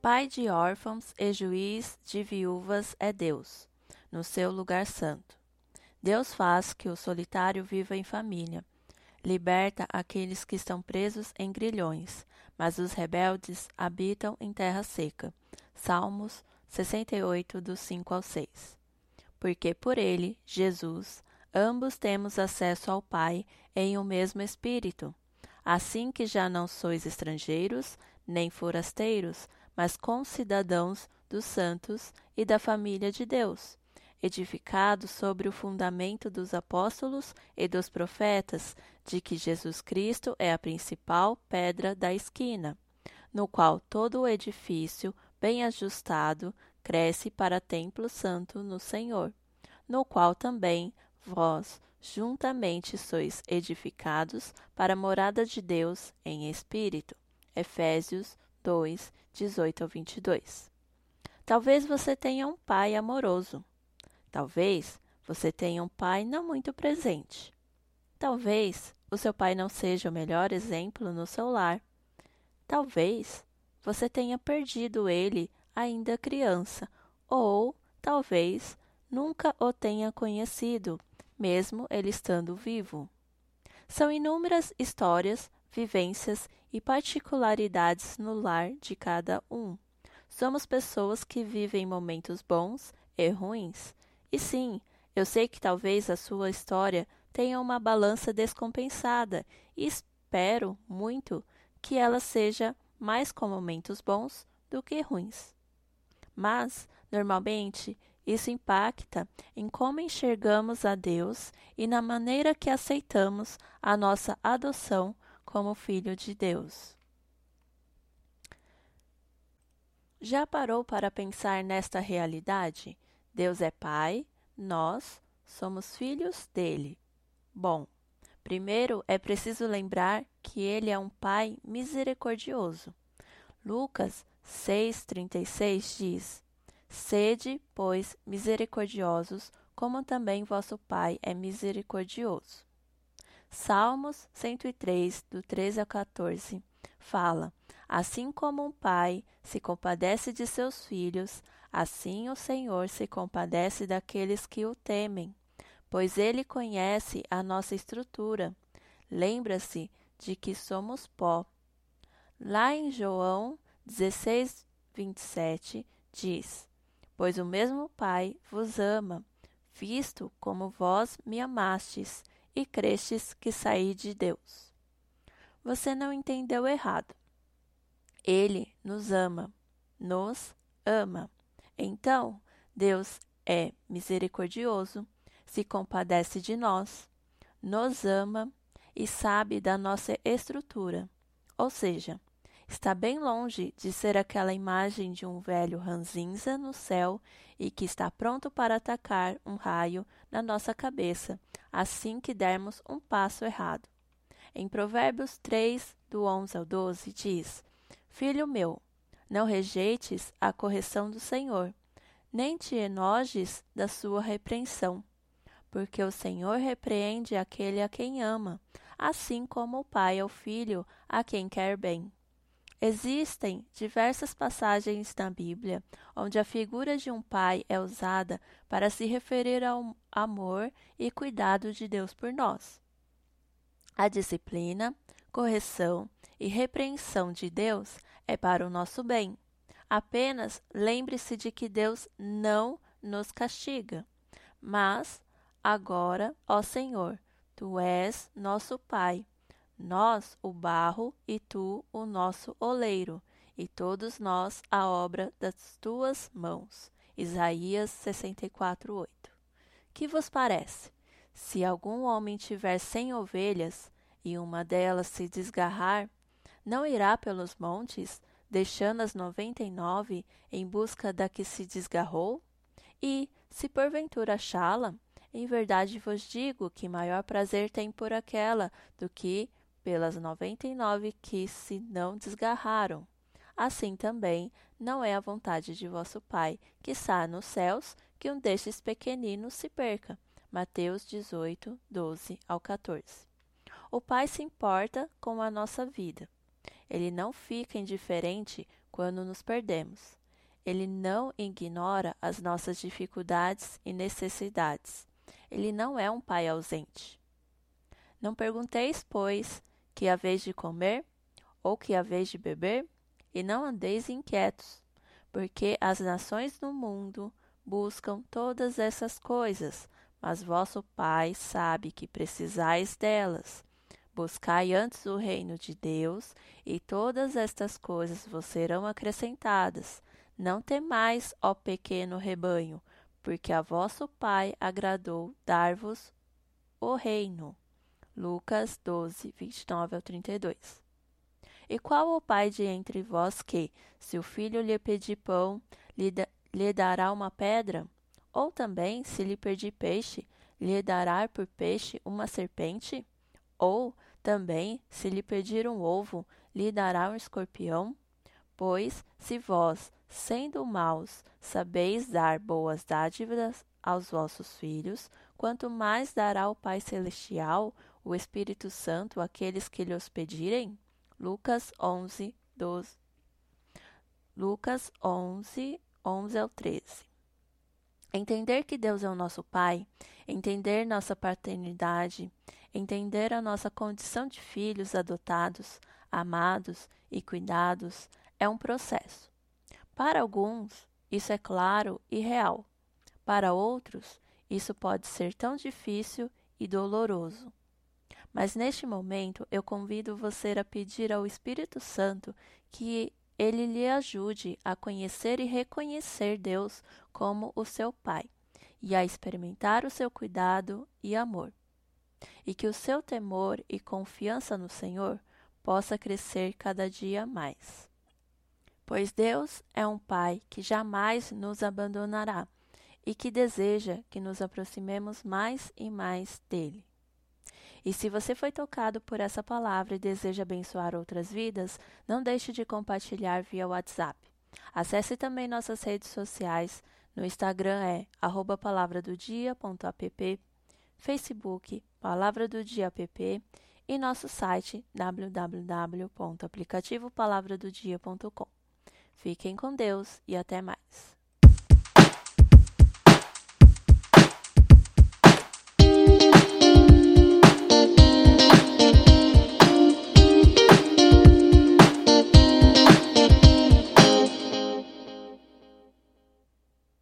Pai de órfãos e juiz de viúvas é Deus, no seu lugar santo. Deus faz que o solitário viva em família. Liberta aqueles que estão presos em grilhões, mas os rebeldes habitam em terra seca. Salmos 68, do 5 ao 6. Porque por ele, Jesus, ambos temos acesso ao Pai em um mesmo Espírito. Assim que já não sois estrangeiros, nem forasteiros, mas concidadãos dos santos e da família de Deus, edificados sobre o fundamento dos apóstolos e dos profetas, de que Jesus Cristo é a principal pedra da esquina, no qual todo o edifício, bem ajustado, cresce para templo santo no Senhor, no qual também vós juntamente sois edificados para a morada de Deus em espírito. Efésios 2, 18 ao 22. Talvez você tenha um pai amoroso. Talvez você tenha um pai não muito presente. Talvez o seu pai não seja o melhor exemplo no seu lar. Talvez você tenha perdido ele ainda criança, ou talvez nunca o tenha conhecido, mesmo ele estando vivo. São inúmeras histórias, vivências e particularidades no lar de cada um. Somos pessoas que vivem momentos bons e ruins. E sim, eu sei que talvez a sua história tenha uma balança descompensada e espero muito que ela seja mais com momentos bons do que ruins. Mas, normalmente, isso impacta em como enxergamos a Deus e na maneira que aceitamos a nossa adoção como filho de Deus. Já parou para pensar nesta realidade? Deus é Pai, nós somos filhos dele. Bom, primeiro é preciso lembrar que ele é um Pai misericordioso. Lucas 6,36 diz: Sede, pois, misericordiosos, como também vosso Pai é misericordioso. Salmos 103, do 13 ao 14, fala: Assim como um pai se compadece de seus filhos, assim o Senhor se compadece daqueles que o temem, pois ele conhece a nossa estrutura. Lembra-se de que somos pó. Lá em João 16, 27, diz: Pois o mesmo Pai vos ama, visto como vós me amastes e crestes que saí de Deus. Você não entendeu errado. Ele nos ama, nos ama. Então, Deus é misericordioso, se compadece de nós, nos ama e sabe da nossa estrutura. Ou seja, está bem longe de ser aquela imagem de um velho ranzinza no céu e que está pronto para atacar um raio na nossa cabeça assim que dermos um passo errado. Em Provérbios 3, do 11 ao 12, diz: Filho meu, não rejeites a correção do Senhor, nem te enojes da sua repreensão, porque o Senhor repreende aquele a quem ama, assim como o pai ao filho a quem quer bem. Existem diversas passagens na Bíblia onde a figura de um pai é usada para se referir ao amor e cuidado de Deus por nós. A disciplina, correção e repreensão de Deus é para o nosso bem. Apenas lembre-se de que Deus não nos castiga. Mas, agora, ó Senhor, tu és nosso Pai nós o barro e tu o nosso oleiro, e todos nós a obra das tuas mãos. Isaías 64:8. Que vos parece? Se algum homem tiver cem ovelhas e uma delas se desgarrar, não irá pelos montes, deixando as noventa e nove em busca da que se desgarrou? E, se porventura achá-la, em verdade vos digo que maior prazer tem por aquela do que pelas noventa e nove que se não desgarraram. Assim também não é a vontade de vosso Pai, que está nos céus, que um destes pequeninos se perca. Mateus 18, 12 ao 14. O Pai se importa com a nossa vida. Ele não fica indiferente quando nos perdemos. Ele não ignora as nossas dificuldades e necessidades. Ele não é um pai ausente. Não pergunteis, pois, que a vez de comer ou que a vez de beber, e não andeis inquietos, porque as nações do mundo buscam todas essas coisas, mas vosso Pai sabe que precisais delas. Buscai antes o reino de Deus, e todas estas coisas vos serão acrescentadas. Não temais, ó pequeno rebanho, porque a vosso Pai agradou dar-vos o reino. Lucas 12, 29 ao 32. E qual o pai de entre vós que, se o filho lhe pedir pão, lhe, lhe dará uma pedra? Ou também, se lhe pedir peixe, lhe dará por peixe uma serpente? Ou também, se lhe pedir um ovo, lhe dará um escorpião? Pois, se vós, sendo maus, sabeis dar boas dádivas aos vossos filhos, quanto mais dará o Pai Celestial, o Espírito Santo, àqueles que lhe os pedirem? Lucas 11, 12. Lucas 11, 11 ao 13. Entender que Deus é o nosso Pai, entender nossa paternidade, entender a nossa condição de filhos adotados, amados e cuidados, é um processo. Para alguns, isso é claro e real. Para outros, isso pode ser tão difícil e doloroso. Mas neste momento, eu convido você a pedir ao Espírito Santo que ele lhe ajude a conhecer e reconhecer Deus como o seu Pai e a experimentar o seu cuidado e amor. E que o seu temor e confiança no Senhor possa crescer cada dia mais. Pois Deus é um Pai que jamais nos abandonará e que deseja que nos aproximemos mais e mais dele. E se você foi tocado por essa palavra e deseja abençoar outras vidas, não deixe de compartilhar via WhatsApp. Acesse também nossas redes sociais. No Instagram é palavradodia.app, Facebook Palavra do Dia app e nosso site www.aplicativopalavradodia.com. Fiquem com Deus e até mais.